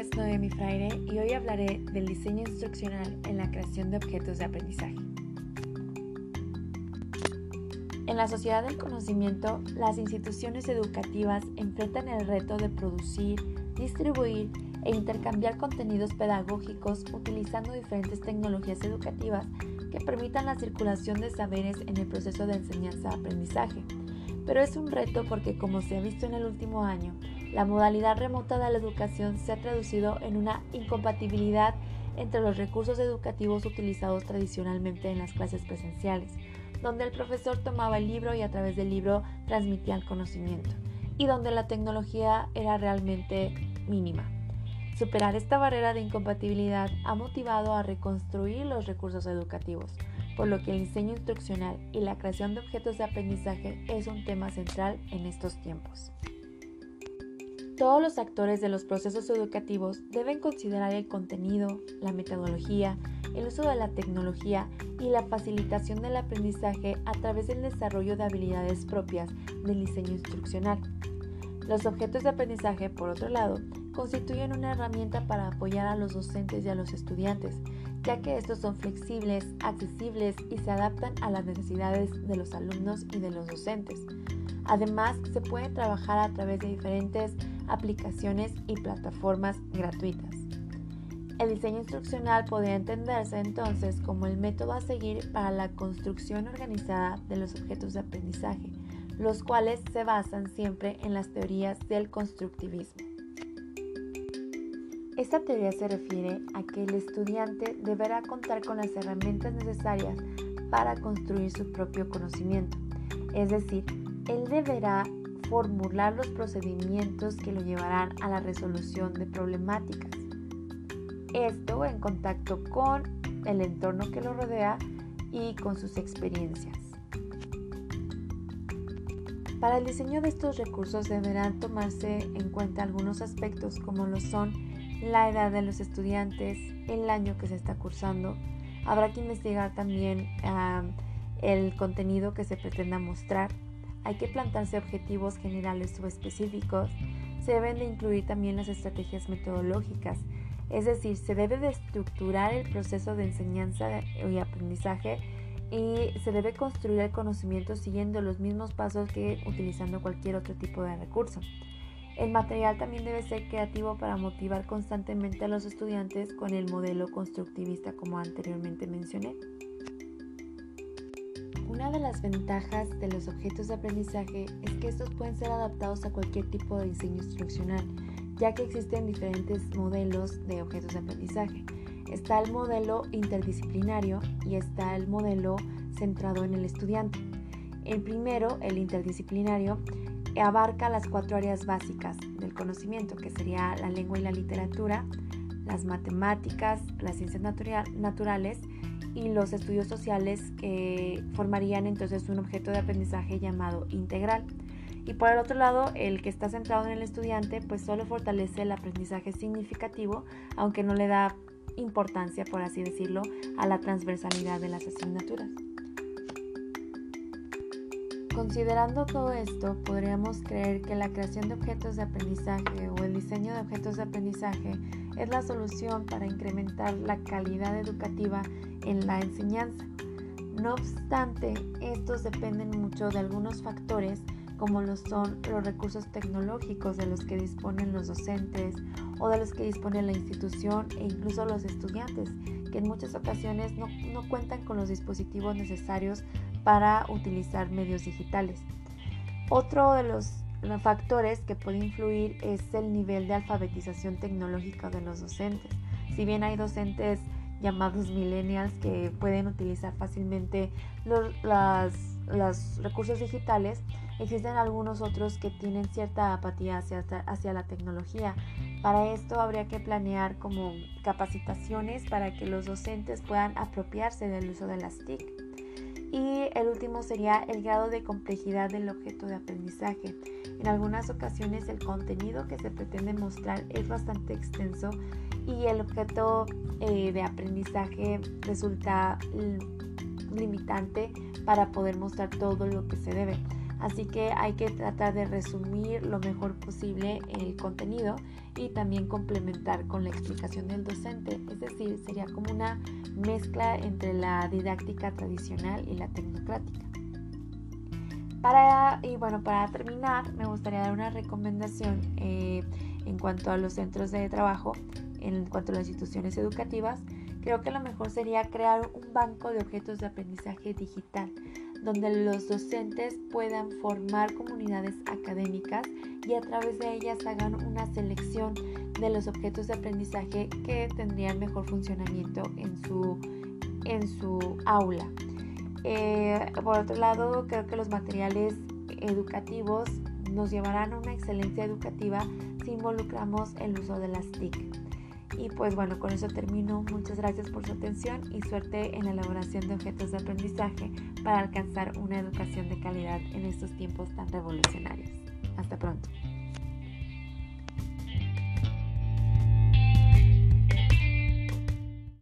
es Noemi Fraire y hoy hablaré del diseño instruccional en la creación de objetos de aprendizaje. En la sociedad del conocimiento, las instituciones educativas enfrentan el reto de producir, distribuir e intercambiar contenidos pedagógicos utilizando diferentes tecnologías educativas que permitan la circulación de saberes en el proceso de enseñanza-aprendizaje. Pero es un reto porque, como se ha visto en el último año, la modalidad remota de la educación se ha traducido en una incompatibilidad entre los recursos educativos utilizados tradicionalmente en las clases presenciales, donde el profesor tomaba el libro y a través del libro transmitía el conocimiento, y donde la tecnología era realmente mínima. Superar esta barrera de incompatibilidad ha motivado a reconstruir los recursos educativos, por lo que el diseño instruccional y la creación de objetos de aprendizaje es un tema central en estos tiempos. Todos los actores de los procesos educativos deben considerar el contenido, la metodología, el uso de la tecnología y la facilitación del aprendizaje a través del desarrollo de habilidades propias del diseño instruccional. Los objetos de aprendizaje, por otro lado, constituyen una herramienta para apoyar a los docentes y a los estudiantes, ya que estos son flexibles, accesibles y se adaptan a las necesidades de los alumnos y de los docentes. Además, se pueden trabajar a través de diferentes aplicaciones y plataformas gratuitas. El diseño instruccional podría entenderse entonces como el método a seguir para la construcción organizada de los objetos de aprendizaje, los cuales se basan siempre en las teorías del constructivismo. Esta teoría se refiere a que el estudiante deberá contar con las herramientas necesarias para construir su propio conocimiento, es decir, él deberá formular los procedimientos que lo llevarán a la resolución de problemáticas. Esto en contacto con el entorno que lo rodea y con sus experiencias. Para el diseño de estos recursos deberán tomarse en cuenta algunos aspectos como lo son la edad de los estudiantes, el año que se está cursando. Habrá que investigar también ah, el contenido que se pretenda mostrar, hay que plantarse objetivos generales o específicos. Se deben de incluir también las estrategias metodológicas, es decir, se debe de estructurar el proceso de enseñanza y aprendizaje y se debe construir el conocimiento siguiendo los mismos pasos que utilizando cualquier otro tipo de recurso. El material también debe ser creativo para motivar constantemente a los estudiantes con el modelo constructivista como anteriormente mencioné. Una de las ventajas de los objetos de aprendizaje es que estos pueden ser adaptados a cualquier tipo de diseño instruccional, ya que existen diferentes modelos de objetos de aprendizaje. Está el modelo interdisciplinario y está el modelo centrado en el estudiante. El primero, el interdisciplinario, abarca las cuatro áreas básicas del conocimiento, que sería la lengua y la literatura, las matemáticas, las ciencias naturales y los estudios sociales que formarían entonces un objeto de aprendizaje llamado integral. Y por el otro lado, el que está centrado en el estudiante, pues solo fortalece el aprendizaje significativo, aunque no le da importancia, por así decirlo, a la transversalidad de las asignaturas. Considerando todo esto, podríamos creer que la creación de objetos de aprendizaje o el diseño de objetos de aprendizaje es la solución para incrementar la calidad educativa en la enseñanza. No obstante, estos dependen mucho de algunos factores como lo son los recursos tecnológicos de los que disponen los docentes o de los que dispone la institución e incluso los estudiantes, que en muchas ocasiones no, no cuentan con los dispositivos necesarios para utilizar medios digitales. Otro de los factores que puede influir es el nivel de alfabetización tecnológica de los docentes. Si bien hay docentes llamados millennials que pueden utilizar fácilmente los, recursos digitales, existen algunos otros que tienen cierta apatía hacia, hacia la tecnología. Para esto habría que planear como capacitaciones para que los docentes puedan apropiarse del uso de las TIC. Y el último sería el grado de complejidad del objeto de aprendizaje. En algunas ocasiones el contenido que se pretende mostrar es bastante extenso y el objeto eh, de aprendizaje resulta limitante para poder mostrar todo lo que se debe. Así que hay que tratar de resumir lo mejor posible el contenido y también complementar con la explicación del docente. Es decir, sería como una mezcla entre la didáctica tradicional y la tecnocrática. Para, y bueno, para terminar, me gustaría dar una recomendación eh, en cuanto a los centros de trabajo, en cuanto a las instituciones educativas. Creo que lo mejor sería crear un banco de objetos de aprendizaje digital donde los docentes puedan formar comunidades académicas y a través de ellas hagan una selección de los objetos de aprendizaje que tendrían mejor funcionamiento en su, en su aula. Eh, por otro lado, creo que los materiales educativos nos llevarán a una excelencia educativa si involucramos el uso de las TIC. Y pues bueno, con eso termino. Muchas gracias por su atención y suerte en la elaboración de objetos de aprendizaje para alcanzar una educación de calidad en estos tiempos tan revolucionarios. Hasta pronto.